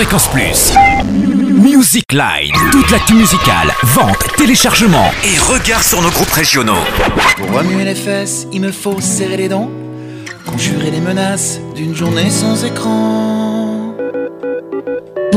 Fréquence Plus. Music Line. Toute l'actu musicale, vente, téléchargement et regard sur nos groupes régionaux. Pour remuer les fesses, il me faut serrer les dents, conjurer les menaces d'une journée sans écran.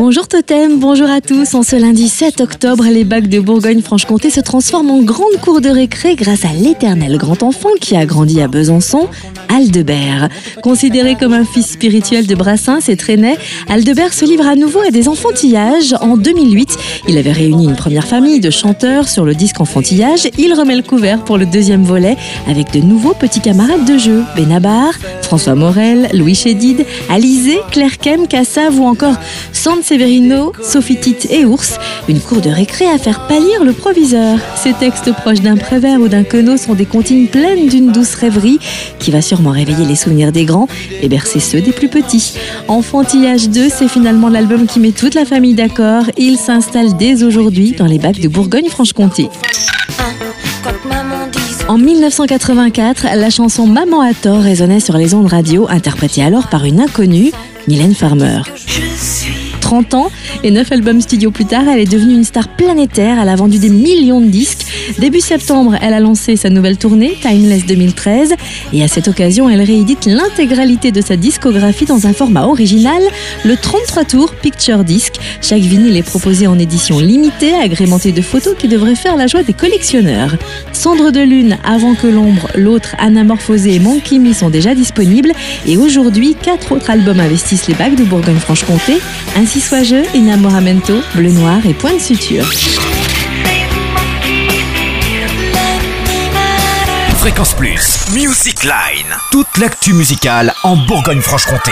Bonjour Totem, bonjour à tous. En ce lundi 7 octobre, les bacs de Bourgogne-Franche-Comté se transforment en grande cour de récré grâce à l'éternel grand enfant qui a grandi à Besançon, Aldebert. Considéré comme un fils spirituel de Brassens et Trenet, Aldebert se livre à nouveau à des enfantillages. En 2008, il avait réuni une première famille de chanteurs sur le disque enfantillage. Il remet le couvert pour le deuxième volet avec de nouveaux petits camarades de jeu. Benabar, François Morel, Louis Chédid, Alizé, Claire Kem, Cassav ou encore Severino, Sophie Tite et Ours. Une cour de récré à faire pâlir le proviseur. Ces textes proches d'un prévert ou d'un queneau sont des comptines pleines d'une douce rêverie qui va sûrement réveiller les souvenirs des grands et bercer ceux des plus petits. Enfantillage 2, c'est finalement l'album qui met toute la famille d'accord. Il s'installe dès aujourd'hui dans les bacs de Bourgogne-Franche-Comté. En 1984, la chanson Maman à tort résonnait sur les ondes radio, interprétée alors par une inconnue, Mylène Farmer. 30 ans et 9 albums studio plus tard, elle est devenue une star planétaire. Elle a vendu des millions de disques. Début septembre, elle a lancé sa nouvelle tournée, Timeless 2013. Et à cette occasion, elle réédite l'intégralité de sa discographie dans un format original, le 33 tours Picture Disc. Chaque vinyle est proposé en édition limitée, agrémentée de photos qui devraient faire la joie des collectionneurs. Cendre de lune, Avant que l'ombre, l'autre, Anamorphosé et Monkey Me sont déjà disponibles. Et aujourd'hui, quatre autres albums investissent les bacs de Bourgogne-Franche-Comté. Ainsi soit je, Enamoramento, Bleu Noir et Point de Suture. Fréquence Plus. Music Line. Toute l'actu musicale en Bourgogne-Franche-Comté.